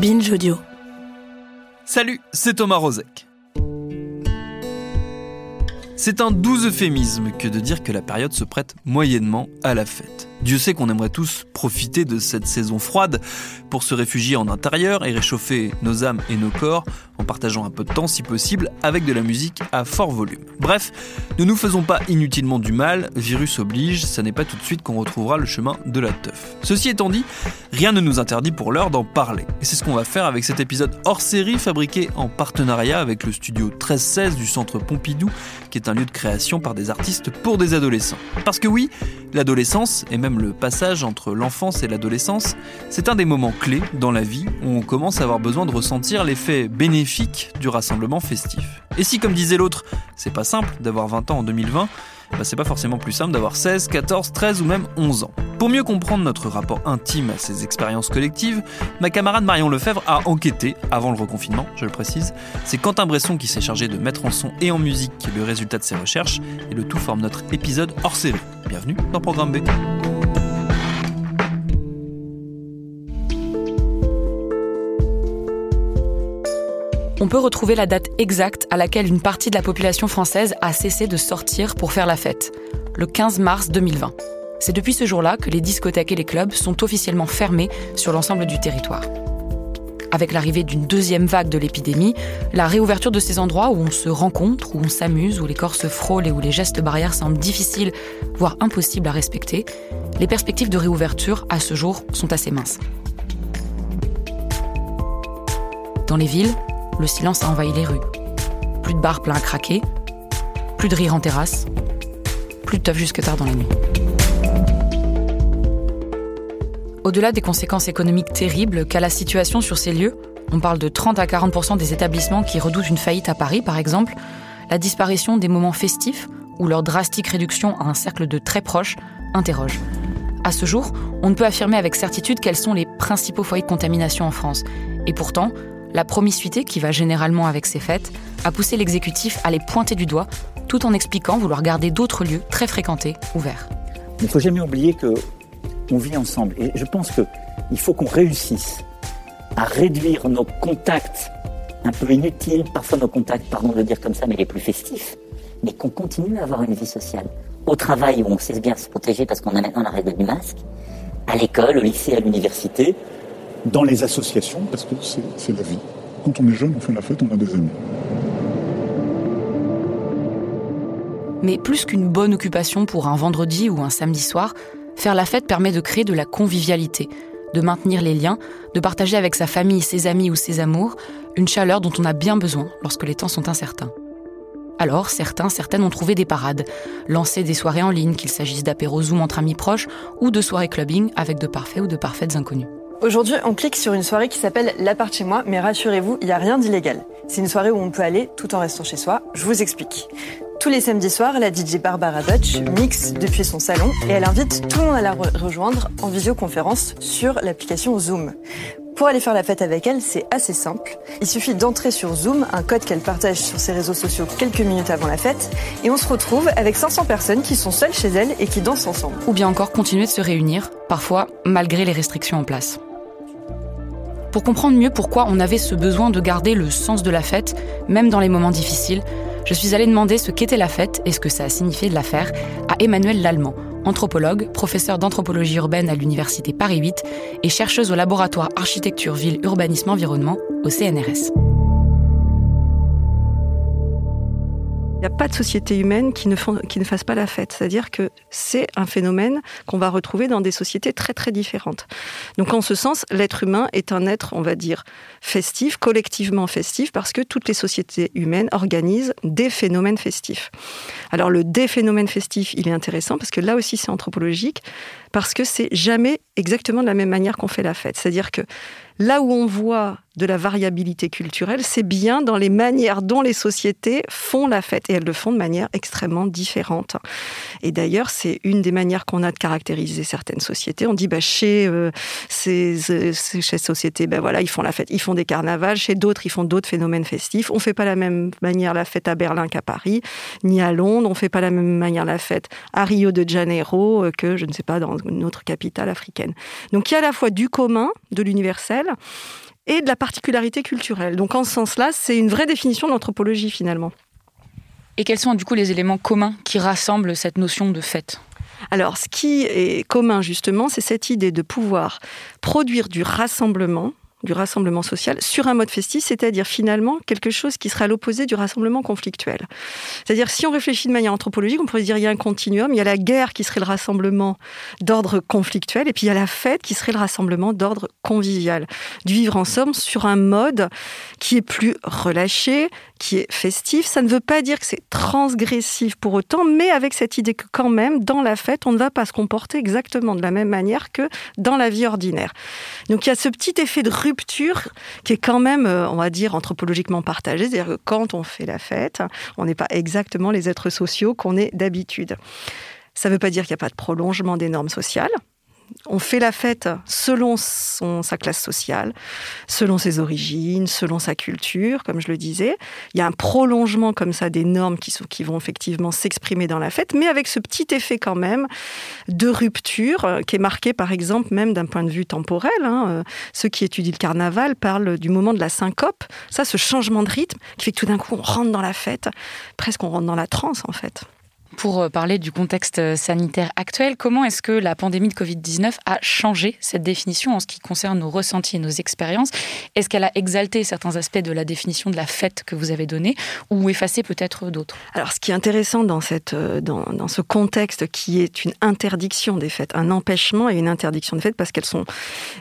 Binge Audio. Salut, c'est Thomas Rozek. C'est un doux euphémisme que de dire que la période se prête moyennement à la fête. Dieu sait qu'on aimerait tous profiter de cette saison froide pour se réfugier en intérieur et réchauffer nos âmes et nos corps en partageant un peu de temps si possible avec de la musique à fort volume. Bref, ne nous faisons pas inutilement du mal, virus oblige, ça n'est pas tout de suite qu'on retrouvera le chemin de la teuf. Ceci étant dit, rien ne nous interdit pour l'heure d'en parler. Et c'est ce qu'on va faire avec cet épisode hors série fabriqué en partenariat avec le studio 1316 du Centre Pompidou, qui est un lieu de création par des artistes pour des adolescents. Parce que oui, l'adolescence, et même le passage entre l'enfance et l'adolescence, c'est un des moments clés dans la vie où on commence à avoir besoin de ressentir l'effet bénéfique du rassemblement festif. Et si, comme disait l'autre, c'est pas simple d'avoir 20 ans en 2020, bah c'est pas forcément plus simple d'avoir 16, 14, 13 ou même 11 ans. Pour mieux comprendre notre rapport intime à ces expériences collectives, ma camarade Marion Lefebvre a enquêté, avant le reconfinement, je le précise. C'est Quentin Bresson qui s'est chargé de mettre en son et en musique le résultat de ses recherches, et le tout forme notre épisode hors série. Bienvenue dans Programme B. On peut retrouver la date exacte à laquelle une partie de la population française a cessé de sortir pour faire la fête, le 15 mars 2020. C'est depuis ce jour-là que les discothèques et les clubs sont officiellement fermés sur l'ensemble du territoire. Avec l'arrivée d'une deuxième vague de l'épidémie, la réouverture de ces endroits où on se rencontre, où on s'amuse, où les corps se frôlent et où les gestes barrières semblent difficiles, voire impossibles à respecter, les perspectives de réouverture à ce jour sont assez minces. Dans les villes, le silence a envahi les rues. Plus de bars pleins à craquer, plus de rire en terrasse, plus de teuf jusque tard dans la nuit. Au-delà des conséquences économiques terribles qu'a la situation sur ces lieux, on parle de 30 à 40% des établissements qui redoutent une faillite à Paris par exemple, la disparition des moments festifs ou leur drastique réduction à un cercle de très proches interroge. À ce jour, on ne peut affirmer avec certitude quels sont les principaux foyers de contamination en France. Et pourtant, la promiscuité qui va généralement avec ces fêtes a poussé l'exécutif à les pointer du doigt, tout en expliquant vouloir garder d'autres lieux très fréquentés ouverts. Il ne faut jamais oublier que on vit ensemble. Et je pense qu'il faut qu'on réussisse à réduire nos contacts un peu inutiles, parfois nos contacts, pardon de le dire comme ça, mais les plus festifs, mais qu'on continue à avoir une vie sociale. Au travail, où on sait bien se protéger parce qu'on a maintenant la règle du masque, à l'école, au lycée, à l'université, dans les associations, parce que c'est la vie. Quand on est jeune, on fait la fête, on a des amis. Mais plus qu'une bonne occupation pour un vendredi ou un samedi soir, faire la fête permet de créer de la convivialité, de maintenir les liens, de partager avec sa famille, ses amis ou ses amours une chaleur dont on a bien besoin lorsque les temps sont incertains. Alors, certains, certaines ont trouvé des parades, lancé des soirées en ligne, qu'il s'agisse d'apéro Zoom entre amis proches ou de soirées clubbing avec de parfaits ou de parfaites inconnus. Aujourd'hui, on clique sur une soirée qui s'appelle L'appart chez moi, mais rassurez-vous, il n'y a rien d'illégal. C'est une soirée où on peut aller tout en restant chez soi. Je vous explique. Tous les samedis soirs, la DJ Barbara Dutch mixe depuis son salon et elle invite tout le monde à la rejoindre en visioconférence sur l'application Zoom. Pour aller faire la fête avec elle, c'est assez simple. Il suffit d'entrer sur Zoom, un code qu'elle partage sur ses réseaux sociaux quelques minutes avant la fête, et on se retrouve avec 500 personnes qui sont seules chez elle et qui dansent ensemble. Ou bien encore continuer de se réunir, parfois malgré les restrictions en place. Pour comprendre mieux pourquoi on avait ce besoin de garder le sens de la fête, même dans les moments difficiles, je suis allée demander ce qu'était la fête et ce que ça a signifié de la faire à Emmanuel Lallemand, anthropologue, professeur d'anthropologie urbaine à l'université Paris 8 et chercheuse au laboratoire architecture ville urbanisme environnement au CNRS. Il n'y a pas de société humaine qui ne, fasse pas la fête. C'est-à-dire que c'est un phénomène qu'on va retrouver dans des sociétés très très différentes. Donc en ce sens, l'être humain est un être, on va dire, festif, collectivement festif, parce que toutes les sociétés humaines organisent des phénomènes festifs. Alors le des phénomènes festifs, il est intéressant parce que là aussi c'est anthropologique, parce que c'est jamais exactement de la même manière qu'on fait la fête. C'est-à-dire que là où on voit de la variabilité culturelle, c'est bien dans les manières dont les sociétés font la fête. Et elles le font de manière extrêmement différente. Et d'ailleurs, c'est une des manières qu'on a de caractériser certaines sociétés. On dit, bah, chez euh, ces, ces, sociétés, ben voilà, ils font la fête, ils font des carnavals. Chez d'autres, ils font d'autres phénomènes festifs. On ne fait pas la même manière la fête à Berlin qu'à Paris, ni à Londres. On ne fait pas la même manière la fête à Rio de Janeiro euh, que, je ne sais pas, dans une autre capitale africaine. Donc il y a à la fois du commun, de l'universel, et de la particularité culturelle. Donc en ce sens-là, c'est une vraie définition de l'anthropologie finalement. Et quels sont du coup les éléments communs qui rassemblent cette notion de fête alors, ce qui est commun, justement, c'est cette idée de pouvoir produire du rassemblement, du rassemblement social sur un mode festif, c'est-à-dire finalement quelque chose qui sera l'opposé du rassemblement conflictuel. C'est-à-dire si on réfléchit de manière anthropologique, on pourrait dire il y a un continuum, il y a la guerre qui serait le rassemblement d'ordre conflictuel, et puis il y a la fête qui serait le rassemblement d'ordre convivial. Du vivre ensemble sur un mode qui est plus relâché, qui est festif. Ça ne veut pas dire que c'est transgressif pour autant, mais avec cette idée que quand même, dans la fête, on ne va pas se comporter exactement de la même manière que dans la vie ordinaire. Donc il y a ce petit effet de rupture qui est quand même, euh, on va dire, anthropologiquement partagé. C'est-à-dire que quand on fait la fête, on n'est pas exactement les êtres sociaux qu'on est d'habitude. Ça ne veut pas dire qu'il n'y a pas de prolongement des normes sociales on fait la fête selon sa classe sociale, selon ses origines, selon sa culture, comme je le disais. Il y a un prolongement comme ça des normes qui, vont effectivement s'exprimer dans la fête, mais avec ce petit effet quand même de rupture euh, qui est marqué par exemple même d'un point de vue temporel. Hein, euh, ceux qui étudient le carnaval parlent du moment de la syncope. Ça, ce changement de rythme qui fait que tout d'un coup on rentre dans la fête, presque on rentre dans la transe en fait pour euh, parler du contexte euh, sanitaire actuel. Comment est-ce que la pandémie de Covid-19 a changé cette définition en ce qui concerne nos ressentis et nos expériences? Est-ce qu'elle a exalté certains aspects de la définition de la fête que vous avez donnée ou effacé peut-être d'autres? Alors, ce qui est intéressant dans, cette, euh, dans, ce contexte qui est une interdiction des fêtes, un empêchement et une interdiction des fêtes parce qu'elles sont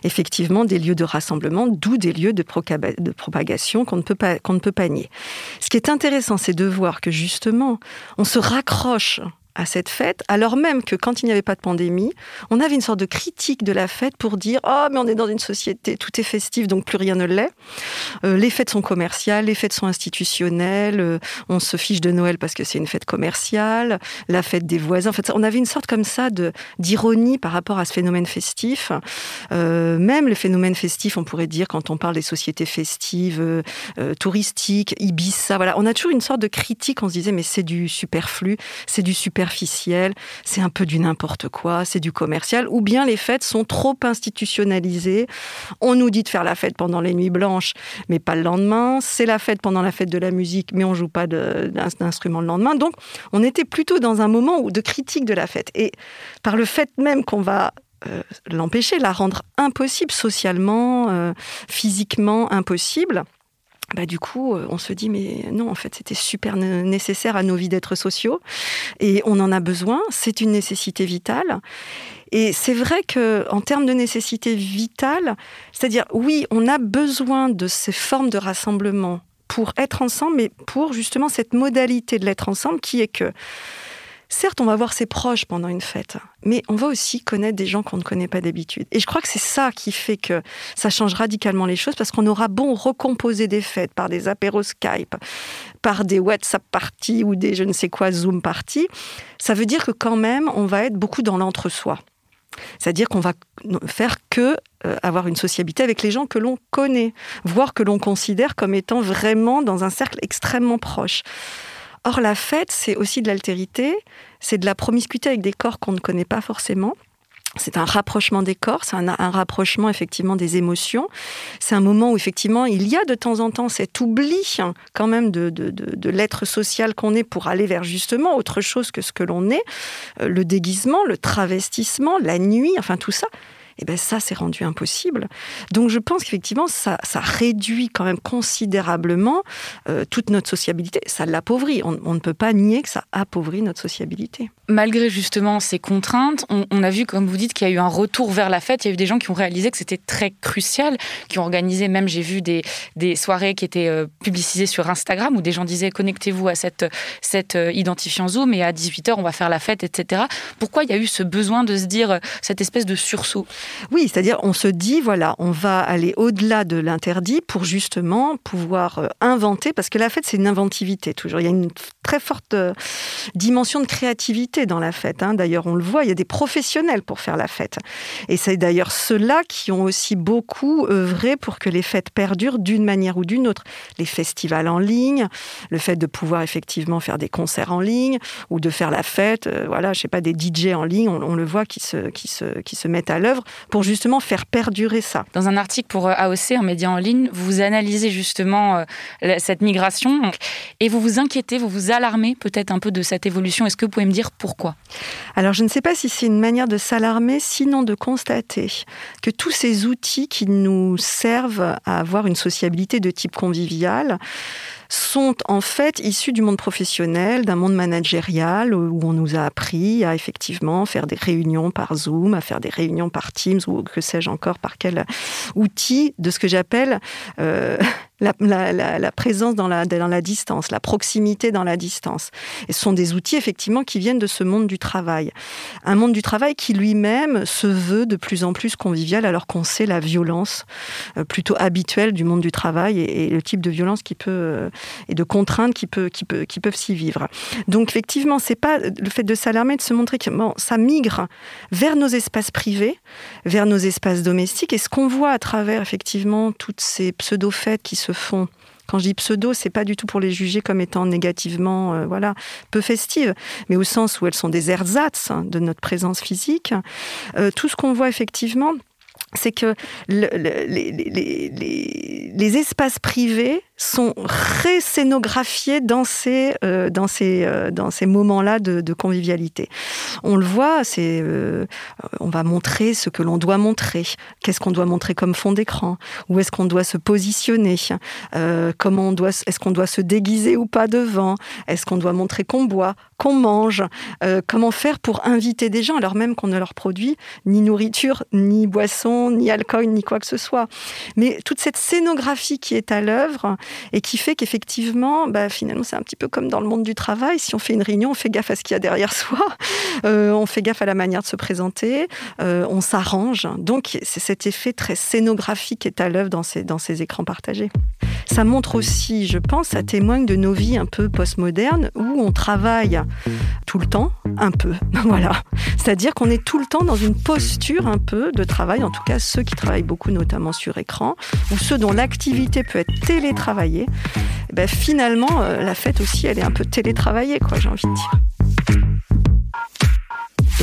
effectivement des lieux de rassemblement, d'où des lieux de, de propagation qu'on ne, peut pas, qu'on ne peut pas nier. Ce qui est intéressant, c'est de voir que justement, on se raccroche лучше. À cette fête, alors même que quand il n'y avait pas de pandémie, on avait une sorte de critique de la fête pour dire oh mais on est dans une société tout est festif donc plus rien ne l'est. Euh, les fêtes sont commerciales, les fêtes sont institutionnelles, euh, on se fiche de Noël parce que c'est une fête commerciale, la fête des voisins. En fait, on avait une sorte comme ça de d'ironie par rapport à ce phénomène festif. Euh, même le phénomène festif, on pourrait dire quand on parle des sociétés festives, touristiques, Ibiza, voilà, on a toujours une sorte de critique. On se disait mais c'est du superflu, c'est du super c'est un peu du n'importe quoi, c'est du commercial, ou bien les fêtes sont trop institutionnalisées. On nous dit de faire la fête pendant les nuits blanches, mais pas le lendemain. C'est la fête pendant la fête de la musique, mais on joue pas d'instrument le lendemain. Donc, on était plutôt dans un moment de critique de la fête. Et par le fait même qu'on va euh, l'empêcher, la rendre impossible socialement, euh, physiquement impossible, bah, du coup, euh, on se dit, mais non, en fait, c'était super nécessaire à nos vies d'être sociaux et on en a besoin. C'est une nécessité vitale. Et c'est vrai que, en termes de nécessité vitale, c'est-à-dire, oui, on a besoin de ces formes de rassemblement pour être ensemble, mais pour justement cette modalité de l'être ensemble qui est que Certes, on va voir ses proches pendant une fête, mais on va aussi connaître des gens qu'on ne connaît pas d'habitude. Et je crois que c'est ça qui fait que ça change radicalement les choses, parce qu'on aura bon recomposer des fêtes par des apéros Skype, par des WhatsApp parties ou des je ne sais quoi Zoom parties, ça veut dire que quand même, on va être beaucoup dans l'entre-soi. C'est-à-dire qu'on va faire que euh, avoir une sociabilité avec les gens que l'on connaît, voire que l'on considère comme étant vraiment dans un cercle extrêmement proche. Or, la fête, c'est aussi de l'altérité, c'est de la promiscuité avec des corps qu'on ne connaît pas forcément. C'est un rapprochement des corps, c'est un, rapprochement effectivement des émotions. C'est un moment où effectivement il y a de temps en temps cet oubli hein, quand même de, de, l'être social qu'on est pour aller vers justement autre chose que ce que l'on est, euh, le déguisement, le travestissement, la nuit, enfin tout ça. Et ben ça c'est rendu impossible. Donc je pense qu'effectivement ça, ça réduit quand même considérablement euh, toute notre sociabilité. Ça l'appauvrit. On, on, ne peut pas nier que ça appauvrit notre sociabilité. Malgré justement ces contraintes, on, a vu, comme vous dites, qu'il y a eu un retour vers la fête. Il y a eu des gens qui ont réalisé que c'était très crucial, qui ont organisé même, j'ai vu des, des soirées qui étaient euh, publicisées sur Instagram où des gens disaient connectez-vous à cette, cette euh, identifiant Zoom et à 18h on va faire la fête, etc. Pourquoi il y a eu ce besoin de se dire euh, cette espèce de sursaut? Oui, c'est-à-dire on se dit voilà, on va aller au-delà de l'interdit pour justement pouvoir inventer, parce que la fête c'est une inventivité toujours. Il y a une très forte dimension de créativité dans la fête. Hein. D'ailleurs, on le voit, il y a des professionnels pour faire la fête. Et c'est d'ailleurs ceux-là qui ont aussi beaucoup œuvré pour que les fêtes perdurent d'une manière ou d'une autre. Les festivals en ligne, le fait de pouvoir effectivement faire des concerts en ligne ou de faire la fête, euh, voilà, je sais pas, des DJ en ligne, on, le voit qui se, qui se, qui se mettent à l'œuvre pour justement faire perdurer ça. Dans un article pour euh, AOC, un média en ligne, vous analysez justement euh, cette migration et vous vous inquiétez, vous vous alarmez peut-être un peu de cette évolution. Est-ce que vous pouvez me dire Alors je ne sais pas si c'est une manière de s'alarmer, sinon de constater que tous ces outils qui nous servent à avoir une sociabilité de type convivial sont en fait issus du monde professionnel, d'un monde managérial où on nous a appris à effectivement faire des réunions par Zoom, à faire des réunions par Teams ou que sais-je encore par quel outil de ce que j'appelle euh, la, présence dans la, dans la distance, la proximité dans la distance. Et ce sont des outils effectivement qui viennent de ce monde du travail. Un monde du travail qui lui-même se veut de plus en plus convivial alors qu'on sait la violence euh, plutôt habituelle du monde du travail et, le type de violence qui peut euh, et de contraintes qui, peut, qui, peut, qui peuvent s'y vivre. Donc effectivement, c'est pas le fait de s'alarmer, de se montrer que bon, ça migre vers nos espaces privés, vers nos espaces domestiques et ce qu'on voit à travers effectivement toutes ces pseudo-fêtes qui se font quand je dis pseudo, c'est pas du tout pour les juger comme étant négativement, euh, voilà, peu festives, mais au sens où elles sont des ersatz hein, de notre présence physique. Euh, tout ce qu'on voit effectivement, c'est que le, le, les, espaces privés sont ré-scénographiés dans ces, euh, euh, dans ces moments-là de, convivialité. On le voit, euh, on va montrer ce que l'on doit montrer. Qu'est-ce qu'on doit montrer comme fond d'écran? Où est-ce qu'on doit se positionner? Comment on doit, est-ce qu'on doit se déguiser ou pas devant? Est-ce qu'on doit montrer qu'on boit, qu'on mange euh, Comment faire pour inviter des gens alors même qu'on ne leur produit ni nourriture, ni boisson, ni alcool, ni quoi que ce soit Mais toute cette scénographie qui est à l'œuvre, et qui fait qu'effectivement, bah, finalement, c'est un petit peu comme dans le monde du travail. Si on fait une réunion, on fait gaffe à ce qu'il y a derrière soi, euh, on fait gaffe à la manière de se présenter, euh, on s'arrange. Donc, c'est cet effet très scénographique qui est à l'œuvre dans ces, dans ces écrans partagés. Ça montre aussi, je pense, ça témoigne de nos vies un peu postmodernes où on travaille tout le temps, un peu. voilà. C'est-à-dire qu'on est tout le temps dans une posture un peu de travail, en tout cas ceux qui travaillent beaucoup, notamment sur écran, ou ceux dont l'activité peut être télétravaillée eh ben finalement, euh, la fête aussi, elle est un peu télétravaillée, quoi, j'ai envie de dire.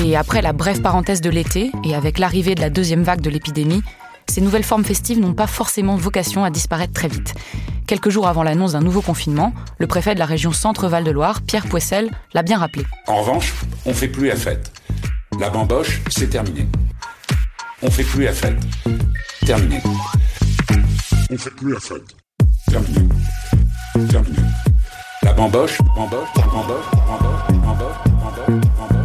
Et après la brève parenthèse de l'été, et avec l'arrivée de la deuxième vague de l'épidémie, ces nouvelles formes festives n'ont pas forcément vocation à disparaître très vite. Quelques jours avant l'annonce d'un nouveau confinement, le préfet de la région Centre-Val de Loire, Pierre Poissel, l'a bien rappelé. En revanche, on fait plus la fête. La bamboche, c'est terminé. On fait plus la fête. Terminé. On fait plus la fête. Terminé. Terminé. La bamboche, bamboche, bamboche, bamboche, bamboche, bamboche, bamboche.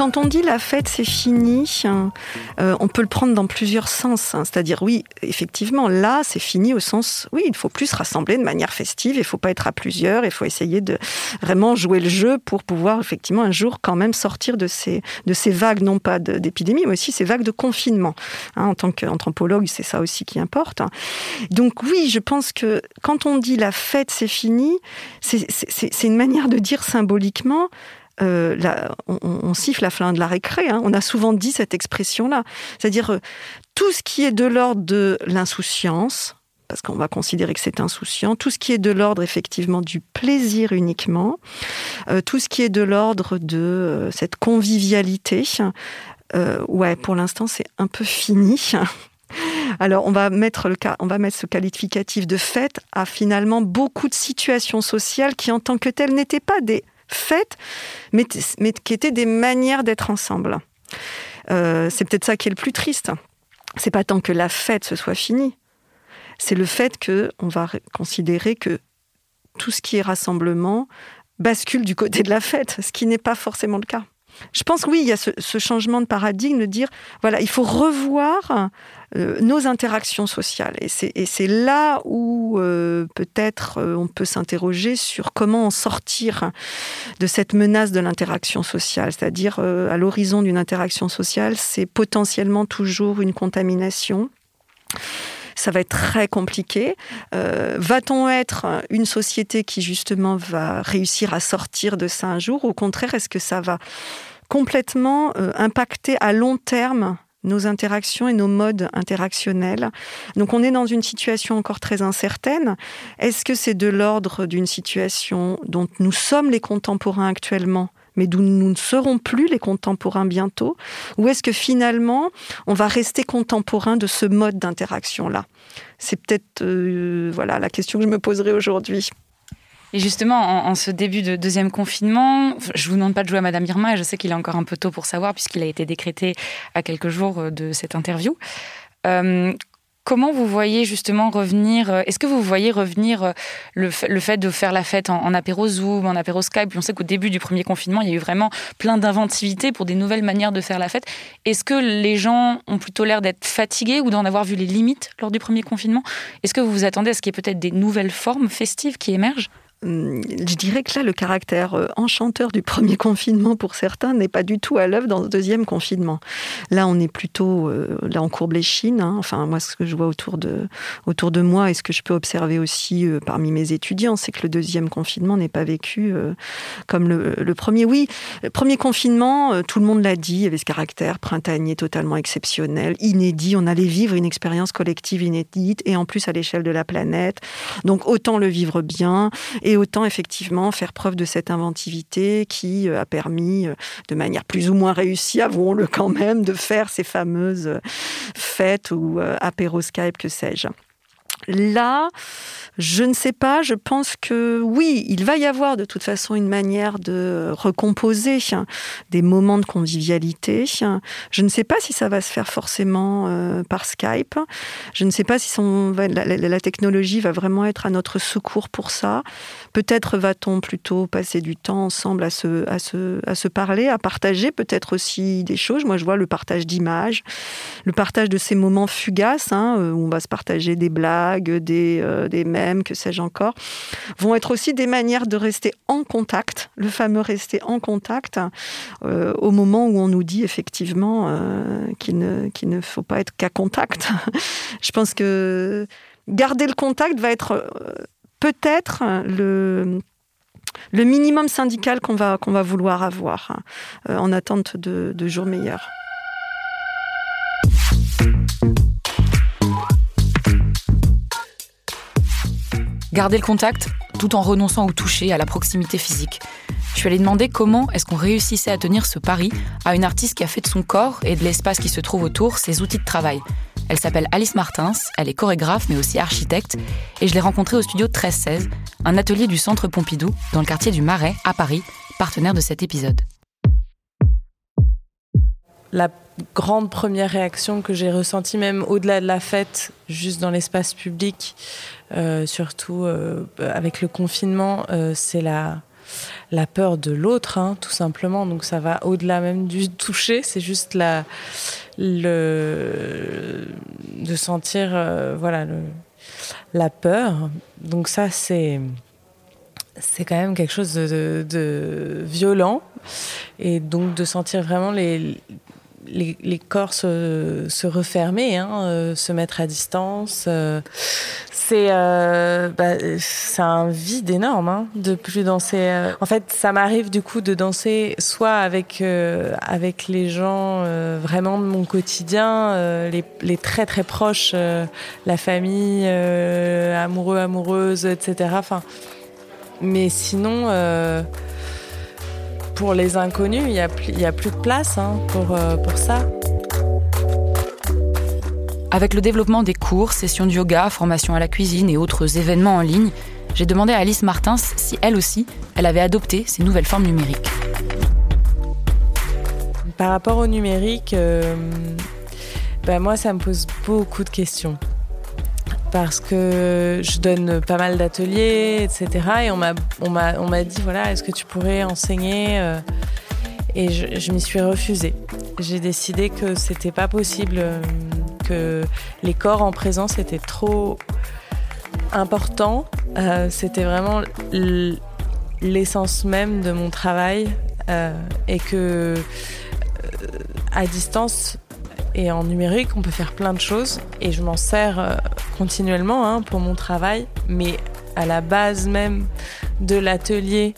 Quand on dit la fête c'est fini, euh, on peut le prendre dans plusieurs sens. Hein. C'est-à-dire oui, effectivement, là c'est fini au sens oui, il faut plus se rassembler de manière festive, il faut pas être à plusieurs, il faut essayer de vraiment jouer le jeu pour pouvoir effectivement un jour quand même sortir de ces de ces vagues non pas d'épidémie, mais aussi ces vagues de confinement. Hein, en tant qu'anthropologue, c'est ça aussi qui importe. Donc oui, je pense que quand on dit la fête c'est fini, c'est une manière de dire symboliquement euh, on, siffle la fin de la récré. Hein. On a souvent dit cette expression-là. C'est-à-dire euh, tout ce qui est de l'ordre de l'insouciance, parce qu'on va considérer que c'est insouciant, tout ce qui est de l'ordre effectivement du plaisir uniquement, euh, tout ce qui est de l'ordre de cette convivialité, ouais, pour l'instant c'est un peu fini. Alors, on va mettre le on va mettre ce qualificatif de fête à finalement beaucoup de situations sociales qui, en tant que telles, n'étaient pas des fêtes, mais, mais qui étaient des manières d'être ensemble. c'est peut-être ça qui est le plus triste. C'est pas tant que la fête se soit finie, c'est le fait que on va considérer que tout ce qui est rassemblement bascule du côté de la fête, ce qui n'est pas forcément le cas. Je pense oui, il y a ce, changement de paradigme de dire voilà, il faut revoir euh, nos interactions sociales. Et c'est là où euh, peut-être euh, on peut s'interroger sur comment en sortir de cette menace de l'interaction sociale. C'est-à-dire, à l'horizon d'une interaction sociale, c'est potentiellement toujours une contamination ça va être très compliqué. Euh, va-t-on être une société qui justement va réussir à sortir de ça un jour Au contraire, est-ce que ça va complètement euh, impacter à long terme nos interactions et nos modes interactionnels? Donc on est dans une situation encore très incertaine. Est-ce que c'est de l'ordre d'une situation dont nous sommes les contemporains actuellement? Mais d'où nous ne serons plus les contemporains bientôt Ou est-ce que finalement, on va rester contemporain de ce mode d'interaction-là? C'est peut-être euh, voilà la question que je me poserai aujourd'hui. Et justement, en, ce début de deuxième confinement, je vous demande pas de jouer à Madame Irma, et je sais qu'il est encore un peu tôt pour savoir, puisqu'il a été décrété à quelques jours euh, de cette interview. Euh, Comment vous voyez justement revenir euh, Est-ce que vous voyez revenir euh, le, fait de faire la fête en, apéro Zoom, en apéro Skype? On sait qu'au début du premier confinement, il y a eu vraiment plein d'inventivité pour des nouvelles manières de faire la fête. Est-ce que les gens ont plutôt l'air d'être fatigués ou d'en avoir vu les limites lors du premier confinement? Est-ce que vous vous attendez à ce qu'il y ait peut-être des nouvelles formes festives qui émergent? Je dirais que là, le caractère euh, enchanteur du premier confinement pour certains n'est pas du tout à l'œuvre dans le deuxième confinement. Là, on est plutôt, euh, là, on courbe les chines. Hein. Enfin, moi, ce que je vois autour de, autour de moi et ce que je peux observer aussi euh, parmi mes étudiants, c'est que le deuxième confinement n'est pas vécu comme le, premier. Oui, le premier confinement, tout le monde l'a dit, il y avait ce caractère printanier totalement exceptionnel, inédit. On allait vivre une expérience collective inédite et en plus à l'échelle de la planète. Donc, autant le vivre bien autant effectivement faire preuve de cette inventivité qui euh, a permis, euh, de manière plus ou moins réussie, avouons-le quand même, de faire ces fameuses euh, fêtes ou apéro Skype, que sais-je. Là, je ne sais pas, je pense que oui, il va y avoir de toute façon une manière de recomposer des moments de convivialité. Je ne sais pas si ça va se faire forcément euh, par Skype. Je ne sais pas si la, technologie va vraiment être à notre secours pour ça. Peut-être va-t-on plutôt passer du temps ensemble à se, à se parler, à partager peut-être aussi des choses. Moi, je vois le partage d'images, le partage de ces moments fugaces hein, où on va se partager des blagues, des, euh, des que sais-je encore, vont être aussi des manières de rester en contact, le fameux rester en contact, euh, au moment où on nous dit effectivement euh, qu'il ne, ne faut pas être qu'à contact. Je pense que garder le contact va être euh, peut-être le le minimum syndical qu'on va, va vouloir avoir en attente de jours meilleurs. Garder le contact tout en renonçant au toucher, à la proximité physique. Je suis allée demander comment est-ce qu'on réussissait à tenir ce pari à une artiste qui a fait de son corps et de l'espace qui se trouve autour ses outils de travail. Elle s'appelle Alice Martins, elle est chorégraphe mais aussi architecte et je l'ai rencontrée au studio 1316, un atelier du Centre Pompidou dans le quartier du Marais à Paris, partenaire de cet épisode. La grande première réaction que j'ai ressentie, même au-delà de la fête, juste dans l'espace public, euh, surtout euh, avec le confinement, euh, c'est la, peur de l'autre, hein, tout simplement. Donc ça va au-delà même du toucher, c'est juste la, le, de sentir voilà, le, la peur. Donc ça, c'est quand même quelque chose de, violent et donc de sentir vraiment les, les, corps se, refermer, hein, euh, se mettre à distance. Euh, euh, bah, c'est un vide énorme hein, de plus danser. En fait, ça m'arrive du coup de danser soit avec avec les gens vraiment de mon quotidien, les, très très proches, la famille, amoureux, amoureuse, etc. Enfin, mais sinon pour les inconnus, il n'y a, a, plus de place hein, pour, euh, pour ça. Avec le développement des cours, sessions de yoga, formation à la cuisine et autres événements en ligne, j'ai demandé à Alice Martins si elle aussi, elle avait adopté ces nouvelles formes numériques. par rapport au numérique, bah, moi, ça me pose beaucoup de questions parce que je donne pas mal d'ateliers, etc. Et on m'a, dit voilà, est-ce que tu pourrais enseigner euh, Et je, je m'y suis refusée. J'ai décidé que c'était pas possible, euh, que les corps en présence étaient trop importants. Euh, c'était vraiment l'essence même de mon travail et que à distance, et en numérique, on peut faire plein de choses et je m'en sers euh, continuellement hein, pour mon travail. Mais à la base même de l'atelier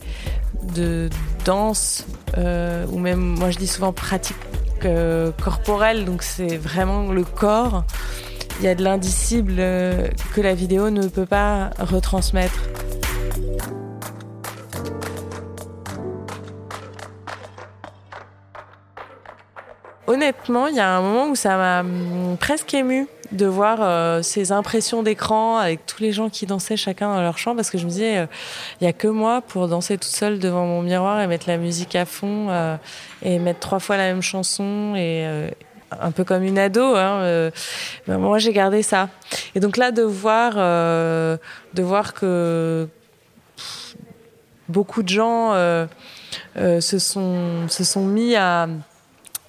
de danse, euh, ou même, moi je dis souvent pratique euh, corporelle, donc c'est vraiment le corps. Il y a de l'indicible que la vidéo ne peut pas retransmettre. Honnêtement, il y a un moment où ça m'a hum, presque ému de voir euh, ces impressions d'écran avec tous les gens qui dansaient chacun dans leur champ parce que je me disais, euh, il n'y a que moi pour danser toute seule devant mon miroir et mettre la musique à fond euh, et mettre trois fois la même chanson et un peu comme une ado. Hein, ben, moi, j'ai gardé ça. Et donc là, de voir, de voir que beaucoup de gens se, sont, se sont mis à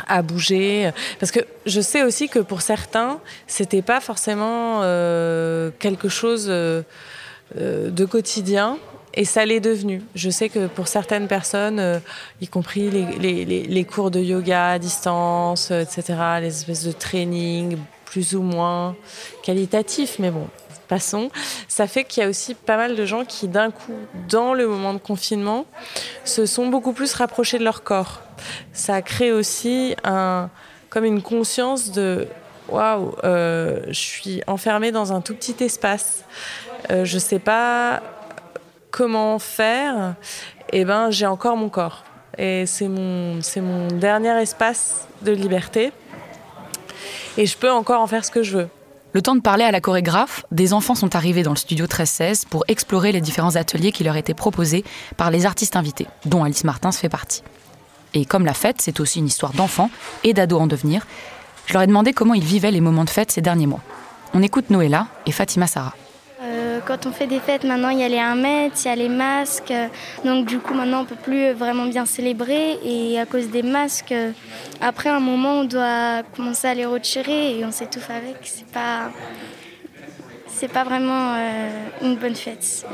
à bouger parce que je sais aussi que pour certains c'était pas forcément euh, quelque chose euh, euh, de quotidien et ça l'est devenu. Je sais que pour certaines personnes, y compris les, les, cours de yoga à distance, etc., les espèces de training plus ou moins qualitatifs, mais bon, passons, ça fait qu'il y a aussi pas mal de gens qui, d'un coup, dans le moment de confinement, se sont beaucoup plus rapprochés de leur corps ça crée aussi un, comme une conscience de waouh, euh, je suis enfermée dans un tout petit espace. Euh, je ne sais pas comment faire. Et eh ben, j'ai encore mon corps. Et c'est mon, c'est mon dernier espace de liberté. Et je peux encore en faire ce que je veux. Le temps de parler à la chorégraphe, des enfants sont arrivés dans le studio 1316 pour explorer les différents ateliers qui leur étaient proposés par les artistes invités, dont Alice Martins fait partie. Et comme la fête, c'est aussi une histoire d'enfants et d'ados en devenir, je leur ai demandé comment ils vivaient les moments de fête ces derniers mois. On écoute Noëlla et Fatima Sarah. Euh, quand on fait des fêtes, maintenant il y a les 1 mètre, il y a les masques. donc du coup maintenant on peut plus vraiment bien célébrer. Et à cause des masques, après un moment on doit commencer à les retirer et on s'étouffe avec. C'est pas, c'est pas vraiment euh, une bonne fête.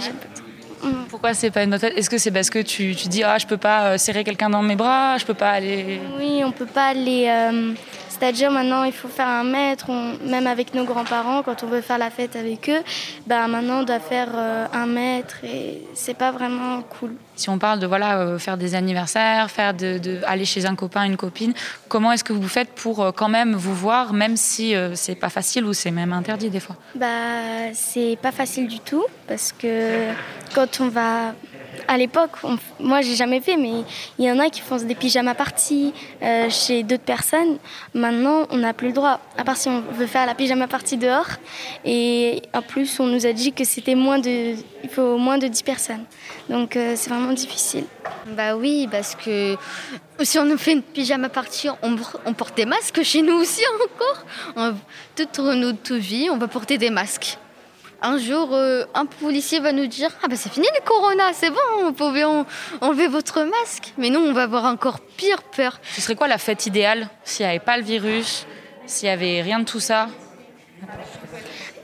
Pourquoi c'est pas une bonne Est-ce que c'est parce que tu, tu dis ah je peux pas euh, serrer quelqu'un dans mes bras, je peux pas aller. Oui, on peut pas aller. Euh, c'est-à-dire maintenant il faut faire un mètre, même avec nos grands-parents quand on veut faire la fête avec eux, bah maintenant on doit faire euh, un mètre et c'est pas vraiment cool. Si on parle de voilà faire des anniversaires, faire de, aller chez un copain, une copine, comment est-ce que vous faites pour quand même vous voir, même si c'est pas facile ou c'est même interdit des fois? Bah c'est pas facile du tout parce que quand on va à l'époque, moi j'ai jamais fait, mais il y en a qui font des pyjamas parties euh, chez d'autres personnes. Maintenant, on n'a plus le droit, à part si on veut faire la pyjama partie dehors. Et en plus, on nous a dit que c'était moins de, il faut moins de 10 personnes. Donc euh, c'est vraiment difficile. Bah oui, parce que si on nous fait une pyjama partie, on, on porte des masques chez nous aussi encore. toute notre vie, on va porter des masques un jour, euh, un policier va nous dire Ah ben c'est fini le corona, c'est bon, vous pouvez enlever votre masque. Mais nous, on va avoir encore pire peur. Ce serait quoi la fête idéale s'il n'y avait pas le virus, s'il n'y avait rien de tout ça?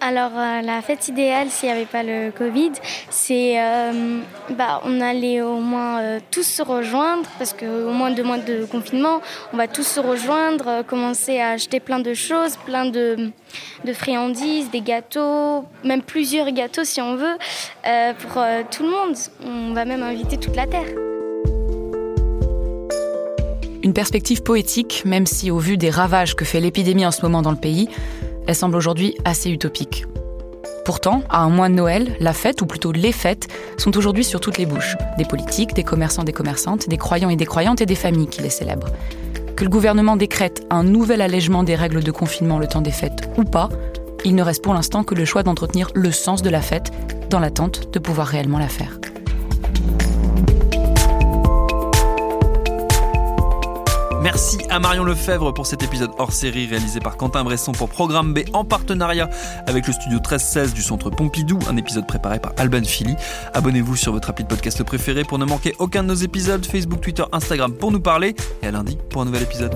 Alors, euh, la fête idéale, s'il n'y avait pas le Covid, c'est euh, bah, on allait au moins euh, tous se rejoindre, parce qu'au moins deux mois de confinement, on va tous se rejoindre, commencer à acheter plein de choses, plein de, de friandises, des gâteaux, même plusieurs gâteaux si on veut, pour tout le monde. On va même inviter toute la Terre. Une perspective poétique, même si au vu des ravages que fait l'épidémie en ce moment dans le pays, elle semble aujourd'hui assez utopique. Pourtant, à un mois de Noël, la fête, ou plutôt les fêtes, sont aujourd'hui sur toutes les bouches. Des politiques, des commerçants, des commerçantes, des croyants et des croyantes et des familles qui les célèbrent. Que le gouvernement décrète un nouvel allègement des règles de confinement le temps des fêtes ou pas, il ne reste pour l'instant que le choix d'entretenir le sens de la fête dans l'attente de pouvoir réellement la faire. Merci à Marion Lefebvre pour cet épisode hors série réalisé par Quentin Bresson pour Programme B en partenariat avec le studio 1316 du Centre Pompidou, un épisode préparé par Alban Philly. Abonnez-vous sur votre appli de podcast préféré pour ne manquer aucun de nos épisodes, Facebook, Twitter, Instagram pour nous parler et à lundi pour un nouvel épisode.